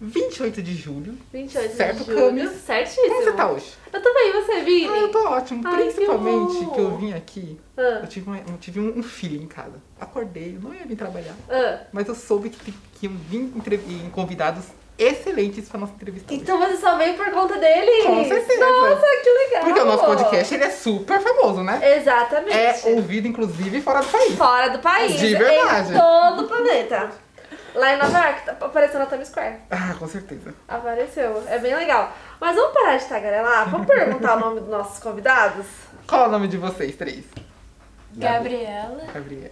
28 de julho. 28 Certo, de julho. Camis? Certíssimo. Como você tá hoje? Eu tô bem, você, Vini? Ah, eu tô ótimo. Ai, que Principalmente bom. que, eu vim aqui, Ah, eu tive, uma- eu tive um, um feeling em casa. Acordei, eu não ia vir trabalhar. ah. Mas eu soube que, que iam vir convidados excelentes pra nossa entrevista hoje. Então você só veio por conta dele? Com certeza. Nossa, que legal. Porque o nosso podcast ele é super famoso, né? Exatamente. É ouvido, inclusive, fora do país. Fora do país. De verdade. Em todo o planeta. Lá em Nova York, tá apareceu na Times Square. Ah, com certeza. Apareceu. É bem legal. Mas vamos parar de tagarelar? Vamos perguntar o nome dos nossos convidados? Qual é o nome de vocês três? Gabriela. Gabriel.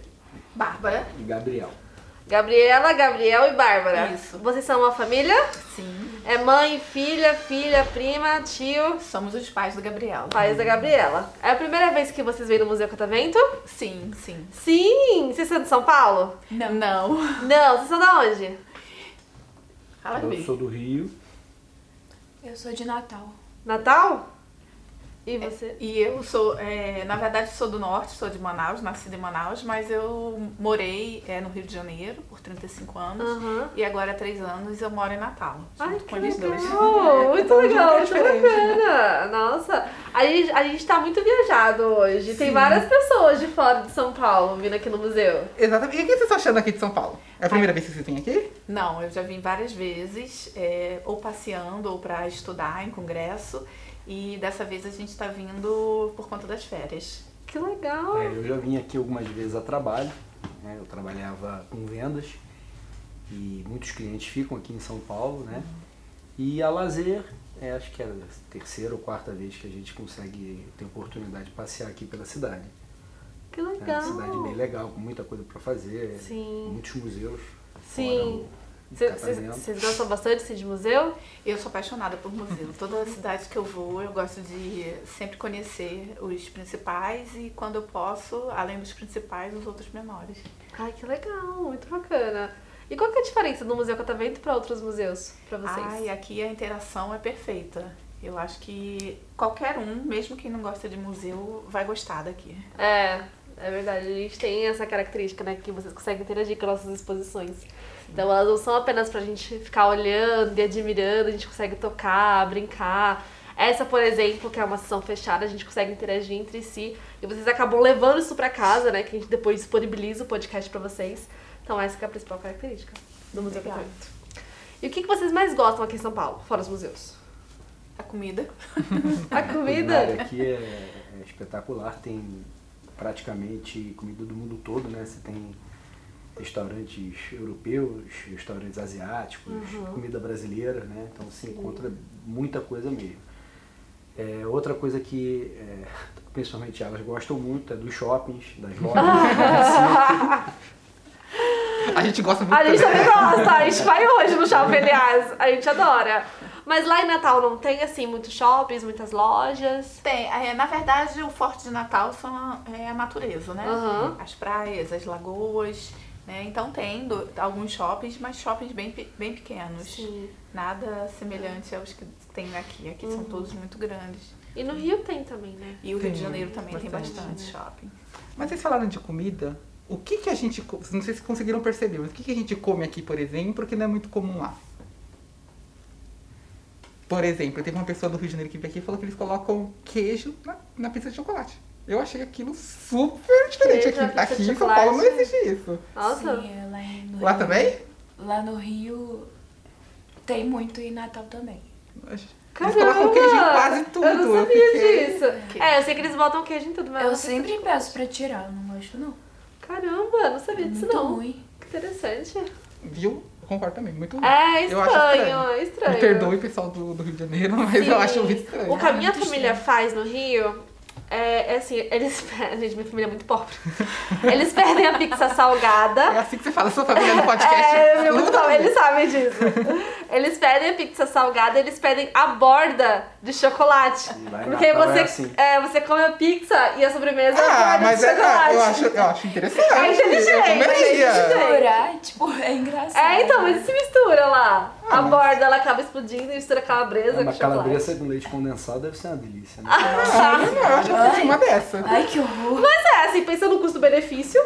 Bárbara. E Gabriel. Gabriela, Gabriel e Bárbara. Isso. Vocês são uma família? Sim. É mãe, filha, filha, prima, tio, Somos os pais do Gabriel. pais da Gabriela. É a primeira vez que vocês vêm no Museu Catavento? Sim, sim. Sim! Vocês são de São Paulo? Não. Não. Não, vocês são da onde? Fala Eu sou do Rio. Eu sou de Natal. Natal? E você? E eu sou, é, na verdade, sou do norte, sou de Manaus, nascida em Manaus, mas eu morei é, no Rio de Janeiro por 35 anos. Aham. E agora há 3 anos eu moro em Natal, Ai, junto que com eles dois. legal! Muito Então, legal, lugar muito diferente, bacana! Nossa, a gente, a gente tá muito viajado hoje. Tem várias pessoas de fora de São Paulo vindo aqui no museu. Exatamente. E o que vocês estão achando aqui de São Paulo? É a primeira vez que vocês vêm aqui? Não, eu já vim várias vezes, é, ou passeando, ou para estudar em congresso. E dessa vez a gente tá vindo por conta das férias. Que legal! É, eu já vim aqui algumas vezes a trabalho. né? Eu trabalhava com vendas e muitos clientes ficam aqui em São Paulo, né? E a lazer, é, acho que é a terceira ou quarta vez que a gente consegue ter oportunidade de passear aqui pela cidade. Que É uma legal! cidade bem legal, com muita coisa para fazer, Sim. muitos museus. Sim. Vocês gostam bastante assim, de museu? Eu sou apaixonada por museu. Toda cidade que eu vou, eu gosto de sempre conhecer os principais e quando eu posso, além dos principais, os outros menores. Ai, que legal! Muito bacana! E qual que é a diferença do Museu Catavento para outros museus, para vocês? Ai, aqui a interação é perfeita. Eu acho que qualquer um, mesmo quem não gosta de museu, vai gostar daqui. É, é verdade. A gente tem essa característica, né? Que vocês conseguem interagir com nossas exposições. Então elas não são apenas pra gente ficar olhando e admirando, a gente consegue tocar, brincar. Essa, por exemplo, que é uma sessão fechada, a gente consegue interagir entre si. E vocês acabam levando isso pra casa, né? Que a gente depois disponibiliza o podcast pra vocês. Então essa que é a principal característica do Museu Legal. Catavento. E o que que vocês mais gostam aqui em São Paulo, fora os museus? A comida. A A comida? culinária aqui é, é espetacular, tem praticamente comida do mundo todo, né? Você tem restaurantes europeus, restaurantes asiáticos, comida brasileira, né? Então se encontra muita coisa mesmo. É, outra coisa que é, principalmente elas gostam muito é dos shoppings, das lojas. A gente gosta muito A gente também. gosta, a gente vai hoje no shopping, aliás. A gente adora. Mas lá em Natal não tem, assim, muitos shoppings, muitas lojas. Tem, é, na verdade, o forte de Natal são a, é a natureza, né? Aham. As praias, as lagoas, né? Então tem do- alguns shoppings, mas shoppings bem, bem pequenos. Sim. Nada semelhante aos que tem aqui. Aqui são todos muito grandes. E no Rio tem também, né? E o Rio de Tem Janeiro também tem bastante, bastante shopping. Mas vocês falaram de comida. O que que a gente... Não sei se conseguiram perceber, mas o que que a gente come aqui, por exemplo, que não é muito comum lá? Por exemplo, teve uma pessoa do Rio de Janeiro que veio aqui e falou que eles colocam queijo na, na pizza de chocolate. Eu achei aquilo super diferente aqui. Aqui em São Paulo não existe isso. Nossa. Sim, é lá, no Lá Rio. também? Lá no Rio tem muito e Natal também. Eles Caramba! colocam queijo em quase tudo. Eu não sabia fiquei- disso. É, eu sei que eles botam queijo em tudo, mas eu sei sempre se- peço pra tirar, eu não gosto não. Caramba, não sabia disso Muito não. ruim. Que interessante. Viu? Eu concordo também. Muito ruim. É Eu acho estranho, é estranho. Me perdoe, pessoal do, do Rio de Janeiro, mas Sim. eu acho muito estranho. O que a minha muito família estranho. faz no Rio é, é assim, eles. Gente, minha família é muito pobre. Eles perdem a pizza salgada. É assim que você fala sua família no podcast. É, meu Tudo pessoal, bem. eles sabem disso. Eles pedem a pizza salgada, eles pedem a borda de chocolate. Em Porque Natal você, é assim. é, você come a pizza e a sobremesa é Ah, borda mas de é, chocolate. ah, eu, acho, eu acho interessante. É inteligente, Eu comeria. é Misturar, tipo, é engraçado. É, então, mas se mistura lá. Ah, a borda, ela acaba explodindo e mistura calabresa É, uma com chocolate. calabresa com leite condensado deve ser uma delícia, né? Ah, eu não, eu eu fiz uma dessa. Ai, que horror. Mas é, assim, pensando no custo-benefício,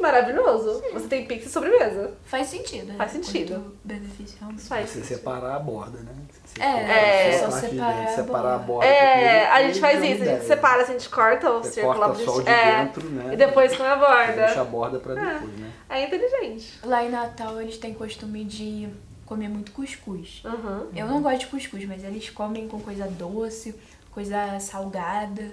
maravilhoso. Você tem pizza e sobremesa. Faz sentido. né? Faz sentido. Benefício, realmente. Faz. Você separar a borda, né? Você É, é, só de separar dentro, a separar a borda. É, primeiro, a gente faz isso, a gente separa, assim, a gente corta o Você círculo corta só o de é, dentro, né? E depois com a borda. Deixa a borda pra depois, né? É inteligente. Lá em Natal eles têm costume de comer muito cuscuz. Uhum. Eu não gosto de cuscuz, mas eles comem com coisa doce, coisa salgada.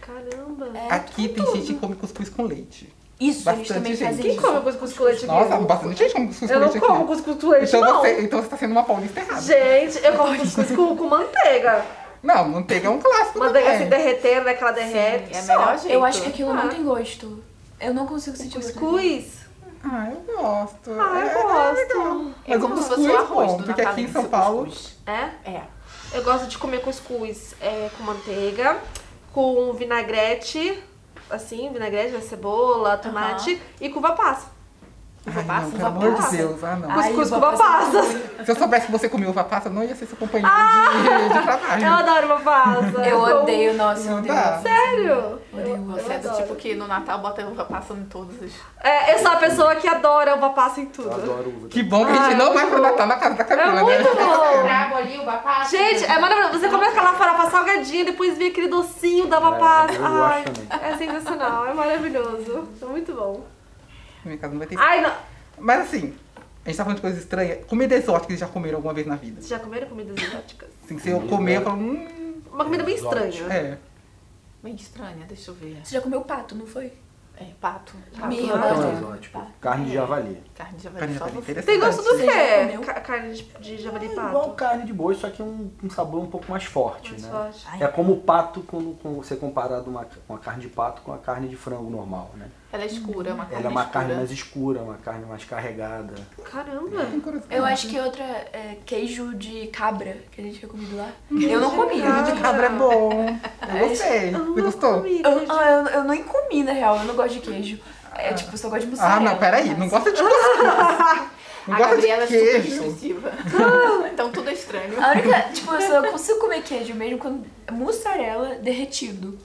Caramba. É, Aqui tem gente que come cuscuz com leite. Isso, eles Bastante também gente. fazem Quem isso. come cuscuz com leite aqui? Nossa, bastante gente come cuscuz Eu com não leite como aqui. cuscuz com leite, Então não. você, então você tá sendo uma paulista errada. Gente, eu como cuscuz com, com manteiga. Não, manteiga é um clássico Manteiga também. assim derretendo, né? Que ela derrete. é só. melhor jeito. Eu acho que aquilo Ah. não tem gosto. Eu não consigo sentir gosto. Cuscuz? Ah, eu gosto. Ah, É- eu é gosto. legal. É Mas o como se cuscuz fosse o é arroz bom, do porque aqui em São o Paulo... cuscuz. É? É. Eu gosto de comer cuscuz é, com manteiga, com vinagrete, assim, vinagrete, né, cebola, tomate e com uva passa. Ai, passa, não, pelo uva amor de passa. Deus. Ah, não. Ai, Cuscuz com uva uva passa é passa. Se eu soubesse que você comia uva passa, eu não ia ser seu companheiro de, de trabalho. Eu adoro uva passa. Eu odeio, nossa, eu Não odeio. dá. Sério? Odeio Eu- uva eu Você é do adoro. tipo que no Natal bota uva passa em todos os. É, eu sou a pessoa que adora uva passa em Eu tudo. adoro uva. Que bom que a gente Ai, não é vai pro. Natal na casa da Camila, É né? muito bom. Trago ali uva passa. Gente, é maravilhoso. Você come aquela farofa salgadinha, depois vem aquele docinho da uva É, passa. eu Ai, é sensacional, é maravilhoso. É muito bom. Minha casa não vai ter Ai, não. Mas assim, a gente tá falando de coisas estranhas. Comida exótica que eles já comeram alguma vez na vida. Vocês já comeram comidas exóticas? Assim, se eu comer, eu falo, hum... Uma comida bem estranha. É. Bem estranha, deixa eu ver. Você já comeu pato, não foi? É, pato. Pato. É Pato. exótico. Pato. Carne de javali. Carne de javali Carne só de javali, você. interessante. Tem gosto do Você já quê? comeu? Ca- Carne de, de javali e É pato. igual carne de boi, só que um, um sabor um pouco mais forte, Mais né? forte. É como o pato quando, quando você comparado uma, uma carne de pato com a carne de frango normal, né? Ela é escura, é uma carne Ela é uma escura. carne mais escura, uma carne mais carregada. Caramba. Eu acho que outra é queijo de cabra, que a gente tinha comido lá. Eu não comi. cabra. Queijo de cabra é bom. Eu gostei. Não gostou? comi Eu, ah, eu, eu nem comi, na real. Eu não gosto de queijo. É tipo, eu só gosto de mussarela. Ah, não, peraí. Não gosta de. Não A Gabriela é super restritiva. então tudo é estranho. A única, tipo, eu só consigo comer queijo mesmo quando é mussarela derretido.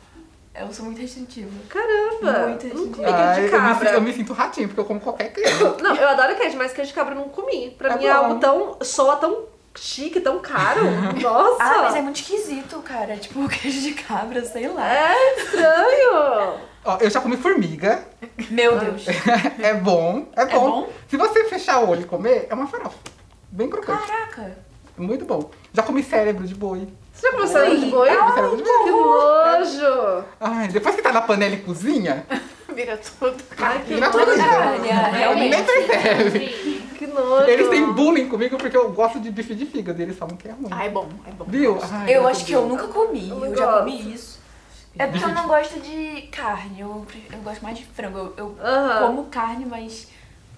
Eu sou muito restritiva. Caramba. Muito restritiva. Ah, queijo de eu, me, cabra. sinto- eu me sinto ratinho, porque eu como qualquer queijo. Não, eu adoro queijo, mas queijo de cabra eu não comi. Pra É mim é bom. algo tão. soa tão chique, tão caro. Nossa! Ah, mas é muito esquisito, cara. Tipo, queijo de cabra, sei lá. É estranho! Ó, eu já comi formiga. Meu Deus. É bom. É bom. bom? Se você fechar o olho e comer, é uma farofa. Bem crocante. Caraca. Muito bom. Já comi cérebro de boi. Você já comeu cérebro de boi? Boi. Que nojo! Ai, depois que tá na panela e cozinha, Vira tudo. Ai, que vira nojo! tudo isso. realmente. Nem percebe. Que nojo! Eles têm bullying comigo porque eu gosto de bife de fígado. E eles falam que é ruim. Ah, é bom, é bom. Viu? Ai, Eu acho a que eu nunca comi. Eu Eu já gosto. comi isso. É porque eu não gosto de carne. Eu, eu gosto mais de frango. Eu, eu Aham. como carne, mas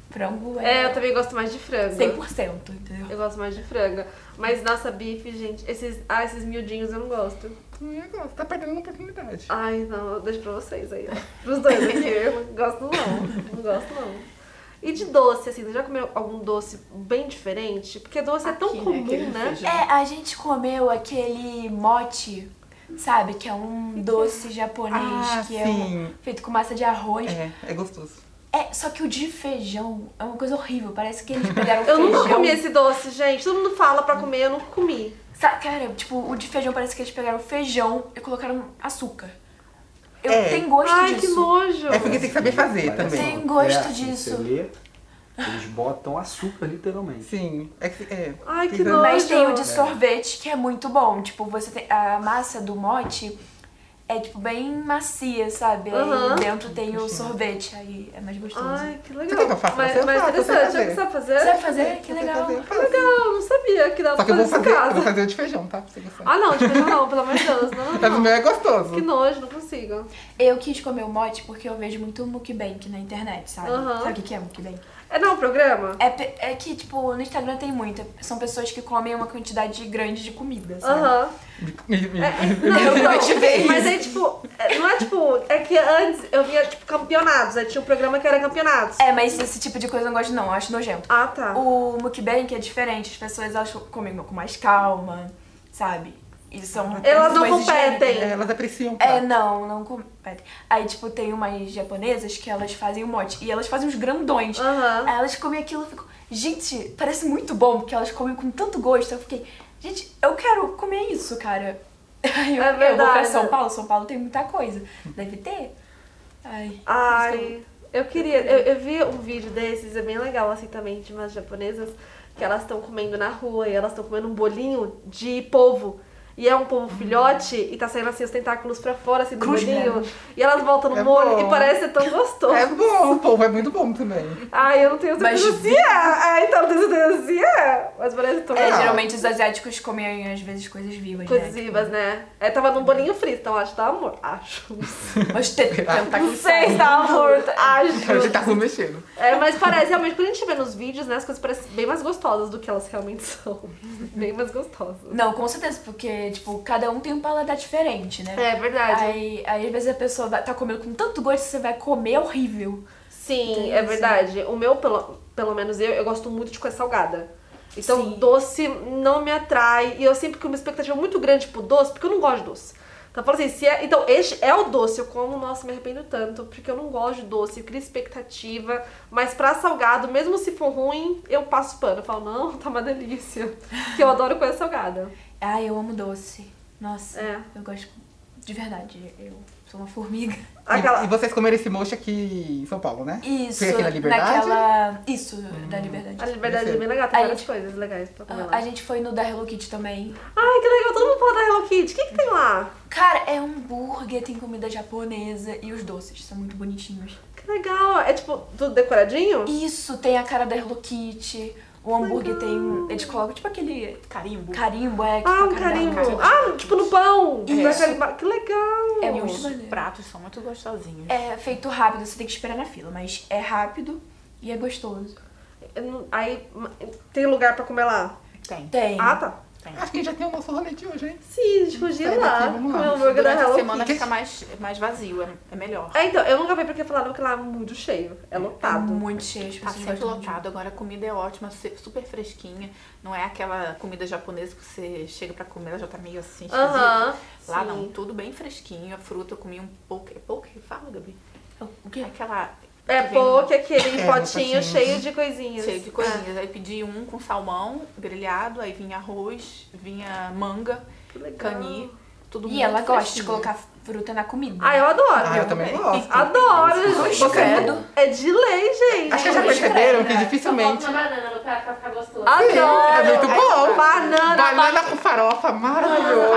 frango É, é, eu também gosto mais de frango. 100%, entendeu? Eu gosto mais de frango. Mas, nossa, bife, gente, esses, ah, esses miudinhos eu não gosto. Eu gosto. Tá perdendo uma oportunidade. Ai, não, eu deixo pra vocês aí, ó. Pros dois aqui, eu não gosto não. Não gosto não. E de doce, assim, você já comeu algum doce bem diferente? Porque doce é tão Aqui, né, comum, né? feijão. É, a gente comeu aquele mote, sabe? Que é um doce japonês Ah, que é sim. um- feito com massa de arroz. É, é gostoso. É, só que o de feijão é uma coisa horrível. Parece que eles pegaram Eu feijão. nunca comi esse doce, gente. Todo mundo fala pra comer, eu nunca comi. Sa- Cara, tipo, o de feijão parece que eles pegaram feijão e colocaram açúcar. Eu É. tenho gosto Ai, disso. que nojo. É porque tem que saber fazer Parece- também. Tem gosto é, assim, disso. Você lê, eles botam açúcar, literalmente. Sim. É que, é, Ai, que Precisa- nojo. Mas tem o de sorvete, que é muito bom. Tipo, você tem. A massa do mote é, tipo, bem macia, sabe? Aham. Aí dentro tem o sorvete, aí é mais gostoso. Ai, que legal. Você quer que eu faça? Mas, Você mas você interessante, fazer. você sabe fazer? Você vai fazer? Que legal. fazer, faço. Legal, não sabia que dava Só que pra fazer isso em fazer, eu vou casa. fazer o de feijão, tá? Você. Ah, não, de feijão não, pelo amor de Deus. Não, Mas o não. meu é gostoso. Que nojo, não consigo. Eu quis comer o mote porque eu vejo muito mukbang na internet, sabe? Aham. Sabe o que que é mukbang? É não, um programa? É, é que, tipo, no Instagram tem muita. São pessoas que comem uma quantidade grande de comida, sabe? Aham. Não, Eu não, gosto de ver mas é tipo, é- não é tipo, é que antes eu via tipo campeonatos, aí tinha um programa que era campeonatos. É, mas esse tipo de coisa eu não gosto não, eu acho nojento. Ah, tá. O mukbang é diferente, as pessoas elas comem com mais calma, sabe? E são Elas não competem. higiênicas. Elas apreciam. o É, não, não competem. Aí, tipo, tem umas japonesas que elas fazem um mote. E elas fazem uns grandões. Aham. Aí elas comem aquilo e ficam. Gente, parece muito bom, porque elas comem com tanto gosto. Eu fiquei, gente, eu quero comer isso, cara. Aí eu, É eu vou pra verdade. São Paulo, São Paulo tem muita coisa. Deve ter. Ai. Ai, eu queria. Eu, eu vi um vídeo desses, é bem legal, assim, também, de umas japonesas, que elas estão comendo na rua e elas estão comendo um bolinho de polvo. E é um polvo filhote e tá saindo assim os tentáculos pra fora, assim, do bolinho. E elas voltam no É molho bom. e parece ser tão gostoso. É bom, o povo é muito bom também. Ai, eu não tenho certeza Mas se é. Ah, então não tenho certeza se é. Mas parece tão É, legal. geralmente os asiáticos comem, às vezes, coisas vivas. Coisas né? vivas, né? É, tava num bolinho frito, então acho que tá amor. Acho. Mas tem que tentar Não sei se tá morto. Acho. A gente tá mexendo. É, mas parece, realmente, quando a gente vê nos vídeos, né, as coisas parecem bem mais gostosas do que elas realmente são. Bem mais gostosas. Não, com certeza, porque, tipo, cada um tem um paladar diferente, né? É verdade. Aí, aí, às vezes, a pessoa vai, tá comendo com tanto gosto que você vai comer horrível. Sim, Tem é isso. verdade. O meu, pelo, pelo menos eu, eu gosto muito de coisa salgada. Então, Sim. doce não me atrai. E eu sempre com uma expectativa muito grande pro doce, porque eu não gosto de doce. Então, eu falo assim, se é, então, este é o doce. Eu como, nossa, me arrependo tanto, porque eu não gosto de doce. Eu crio expectativa. Mas pra salgado, mesmo se for ruim, eu passo pano. Eu falo, não, tá uma delícia. Porque eu adoro coisa salgada. Ai, eu amo doce. Nossa, É. eu gosto de verdade. Eu sou uma formiga. Aquela... E, e vocês comeram esse mochi aqui em São Paulo, né? Isso, Foi aqui na Liberdade? naquela... Isso, da Liberdade. A liberdade é bem legal, tem A várias gente- coisas legais pra comer A, lá. a gente foi no da Hello Kitty também. Ai, que legal, todo mundo fala da Hello Kitty. O que, que tem lá? Cara, é hambúrguer, tem comida japonesa e os doces são muito bonitinhos. Que legal. É tipo, tudo decoradinho? Isso, tem a cara da Hello Kitty. O hambúrguer tem. Eles colocam tipo aquele Carimbo. carimbo, é. que Ah, fica um carimbo. Kitty. Ah, tipo no pão. Isso. Vai carimbar. Que legal. É E muito os maneiro. pratos são muito gostosinhos. É feito rápido, você tem que esperar na fila, mas é rápido e é gostoso. Não- Aí, tem lugar pra comer lá? Tem. Tem. Ah, tá. Acho que já tem o nosso rolê de hoje, hein? Sim, a gente podia ir Sai lá. daqui, vamos lá. Comer o hambúrguer da Durante a Hello semana Kitty. fica mais, mais vazio, é, é melhor. É, então, eu nunca vi porque falaram que lá é muito cheio. É Tá lotado. muito cheio, as Tá sempre lotado. Agora a comida é ótima, super fresquinha. Não é aquela comida japonesa que você chega pra comer, ela já tá meio assim esquisita. Aham. Lá sim. não, tudo bem fresquinho. A fruta eu comi um pouco. É pouco que fala, Gabi? O quê? Aquela. É que vem poke, aquele É, potinho potinho. cheio de coisinhas. Cheio de coisinhas. Aí pedi um com salmão grelhado, aí vinha arroz, vinha manga, É, cani, tudo E muito ela gosta de colocar fruta na comida. Ah, eu adoro. Ah, eu também gosto. Adoro. Cruz Você-. É de lei, gente. Acho que já perceberam que dificilmente. Então, banana no prato pra ficar gostoso. Adoro. É muito bom. Banana. Banana com farofa, maravilhoso.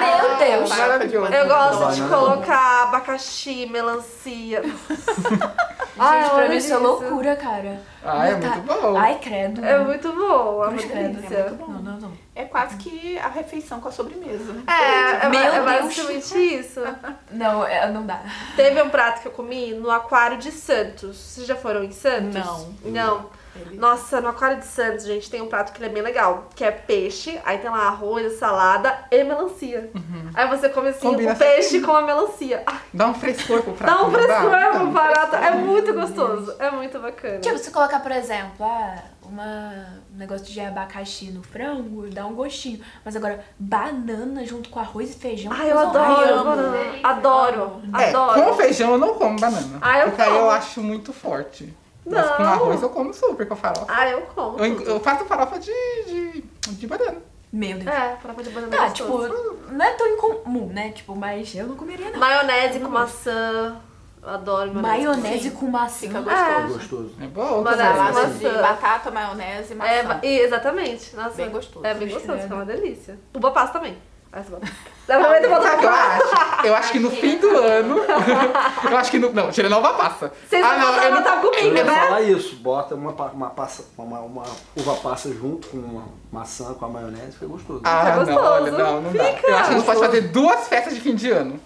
Meu Deus! Maravilhoso. Eu gosto de colocar abacaxi, melancia. Gente, pra mim isso é loucura, cara. Ah, é muito bom. Ai, credo. É muito bom, uma Cruz credo. É muito bom. Não, não, não. É quase que a refeição com a sobremesa. né? É, é, Meu é Deus. basicamente isso. Não, é- não dá. Teve um prato que eu comi no Aquário de Santos. Vocês já foram em Santos? Não. Não. Nossa, no Aquário de Santos, gente, tem um prato que ele é bem legal. Que é peixe, aí tem lá arroz, salada e melancia. Aí você come assim Combina o peixe com a melancia. Ah, Dá um frescor pro prato. Dá um frescor pro barato. frescor. É muito gostoso. É muito bacana. Tipo, se colocar, por exemplo, ah, uma, um negócio de abacaxi no frango, dá um gostinho. Mas agora, banana junto com arroz e feijão. Ai, eu adoro. horrível. banana. Adoro. É, Adoro. com feijão eu não como banana. Ah, eu porque aí como. eu acho muito forte. Mas Não. com arroz eu como super com farofa. Ah, eu como. Eu, eu faço farofa de, de, de banana. Meu Deus. É, farofa de banana Tá, é tipo, gostoso. não é tão incomum, né? Tipo, mas eu não comeria, não. Maionese com maçã. Eu adoro maionese. Maionese com maçã. Fica É. gostoso. Gostoso. É bom Maionese com de maçã. batata, maionese e maçã. É, exatamente. Nossa, Bem gostoso. É bem gostoso, fica credo. uma delícia. Uva passa também. Dá pra botar eu acho? Eu acho que no fim do ano. Eu acho que no. Não, tira nova passa. Vocês ah, vão não, eu não, Eu comigo, ia né? falar isso, bota uma, uma, passa, uma, uma uva passa junto com uma maçã com a maionese, fica gostoso. Ah, Fica não, olha, gostoso. não, não dá. Fica. Eu acho que a gente pode fazer duas festas de fim de ano.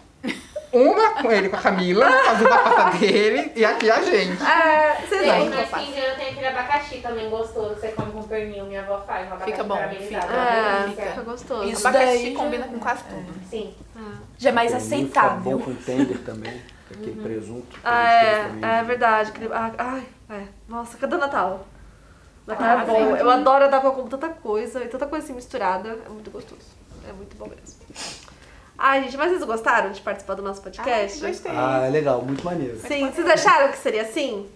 Uma com ele, com a Camila, as uvas passas dele, e aqui a gente. É, vocês Tem, vão. mas quem ganha tem aquele abacaxi também gostoso. Você come com pernil, minha avó faz. Um abacaxi Fica bom, fica. É, Fica. fica gostoso. Isso Abacaxi daí já- combina com quase tudo. Sim. Já é mais Pernil fica aceitável. bom com tender também, com aquele presunto. Ah, presunto também. é, é verdade. aquele- ah, Ai, é. Nossa, cadê o Natal? Natal Ah, é bom. sim. Eu adoro dar com tanta coisa e tanta coisa assim misturada. É muito gostoso. É muito bom mesmo. Ai, gente, mas vocês gostaram de participar do nosso podcast? Ah, gostei. Ah, é legal, muito maneiro. Sim, vocês acharam que seria assim?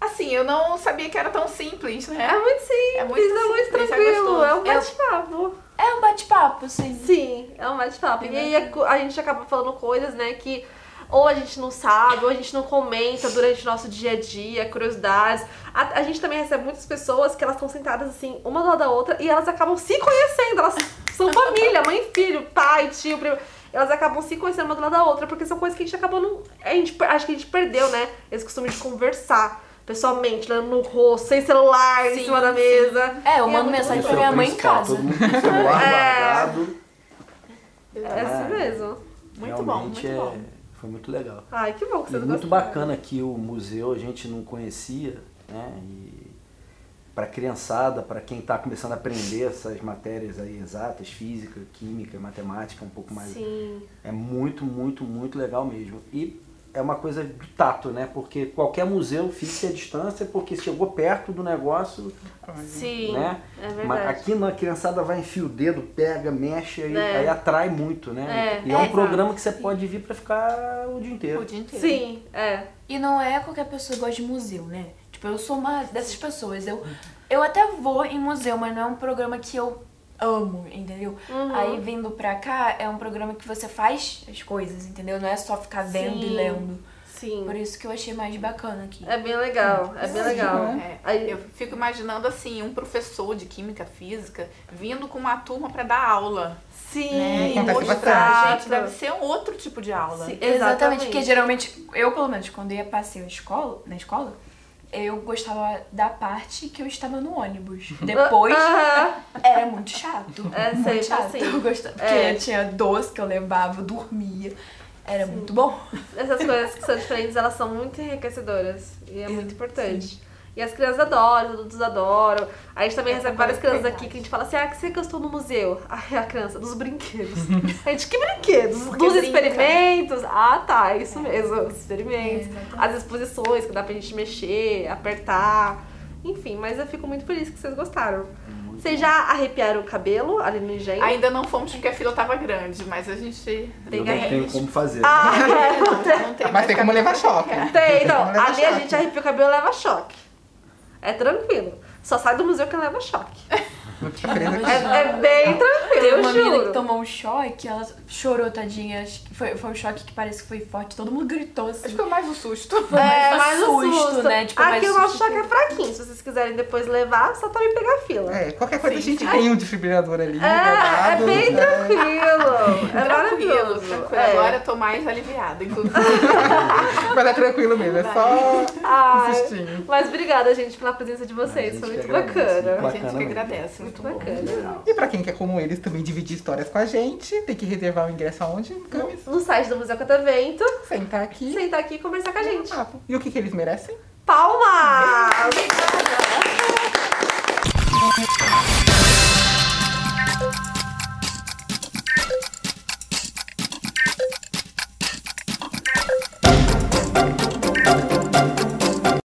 Assim, eu não sabia que era tão simples, né? É muito simples, é É muito, muito simples, é tranquilo, gostoso. é um bate-papo. É um bate-papo, assim. Sim, é um bate-papo. E aí a, a gente acaba falando coisas, né, que ou a gente não sabe, ou a gente não comenta durante o nosso dia a dia, curiosidades. A, a gente também recebe muitas pessoas que elas estão sentadas assim, uma do lado da outra, e elas acabam se conhecendo. Elas são família, mãe e filho, pai, tio, primo. Elas acabam se conhecendo uma do lado da outra, porque são coisas que a gente acabou não. A gente, acho que a gente perdeu, né? Esse costume de conversar pessoalmente, olhando no rosto, sem celular, em Sim, cima da sim. mesa. É, eu E mando muito mensagem pra é minha mãe em casa. Todo mundo com celular É. guardado. É assim mesmo. Muito bom, Realmente muito é- bom. Foi muito legal. Ai, que bom que E vocês muito bacana que o museu a gente não conhecia, né? E para criançada, para quem está começando a aprender essas matérias aí exatas, física, química, matemática, um pouco mais. Sim. É muito, muito, muito legal mesmo. E é uma coisa do tato, né? Porque qualquer museu fica à distância, porque chegou perto do negócio, Sim, né? é Mas verdade. aqui na criançada vai enfia o dedo, pega, mexe, aí, É. aí atrai muito, né? É, e é, um é, programa que você pode vir para ficar o dia inteiro. O dia inteiro. Sim, é. E não é qualquer pessoa que gosta de museu, né? Tipo, eu sou uma dessas pessoas. Eu, eu até vou em museu, mas não é um programa que eu amo, entendeu? Uhum. Aí vindo pra cá, é um programa que você faz as coisas, entendeu? Não é só ficar vendo Sim. e lendo. Sim. Por isso que eu achei mais bacana aqui. É bem legal, é bem legal. É, Aí- eu fico imaginando assim, um professor de química física vindo com uma turma para dar aula. Sim, Né? E mostrar, gente, deve ser um outro tipo de aula. Sim, Exatamente, porque geralmente, eu pelo menos, quando ia passeio na escola, na escola, eu gostava da parte que eu estava no ônibus. Depois, era muito chato. É muito sempre chato. assim. Eu gostava, porque É. tinha doce que eu levava, eu dormia. Era muito bom. Essas coisas que são diferentes, elas são muito enriquecedoras. E é muito importante. E as crianças adoram, os adultos adoram. A gente também Essa recebe várias é crianças aqui verdade. que a gente fala assim: ah, o que você gostou no museu? Ai, a criança, dos brinquedos. a gente, que brinquedos? Porque Dos brinca. experimentos? Ah, tá, isso mesmo, os experimentos. É, as exposições que dá pra gente mexer, apertar. Enfim, mas eu fico muito feliz que vocês gostaram. Vocês já arrepiaram o cabelo ali no engenho? Ainda não fomos porque a fila tava grande, mas a gente Tem não arrepiar. como fazer. Ah, não, não tem Mas tem como levar choque. Tem, então, leva ali a choque. gente arrepia o cabelo e leva choque. É tranquilo. Só sai do museu que leva choque. É, é bem tranquilo, Teve eu uma menina que tomou um choque, ela chorou, tadinha. Acho que foi, foi um choque que parece que foi forte. Todo mundo gritou assim. Acho que foi mais um susto. Foi É, mais um susto, susto. né? Tipo, Aqui mais o nosso choque é fraquinho. Se vocês quiserem depois levar, só também pegar a fila. É, qualquer coisa Sim, a gente tem um desfibrilador ali. É, é guardado, bem né? tranquilo. É tranquilo, maravilhoso. tranquilo. É. Agora eu tô mais aliviada, inclusive. Mas é tranquilo mesmo, é só Ai, insistir. mas obrigada, gente, pela presença de vocês. Foi muito agradece. bacana. A gente que agradece. Muito bacana. E pra quem quer, como eles, também dividir histórias com a gente, tem que reservar o ingresso aonde? Camis? No site do Museu Catavento, Sentar aqui. sentar aqui e conversar com a gente. E o que, que eles merecem? Palmas!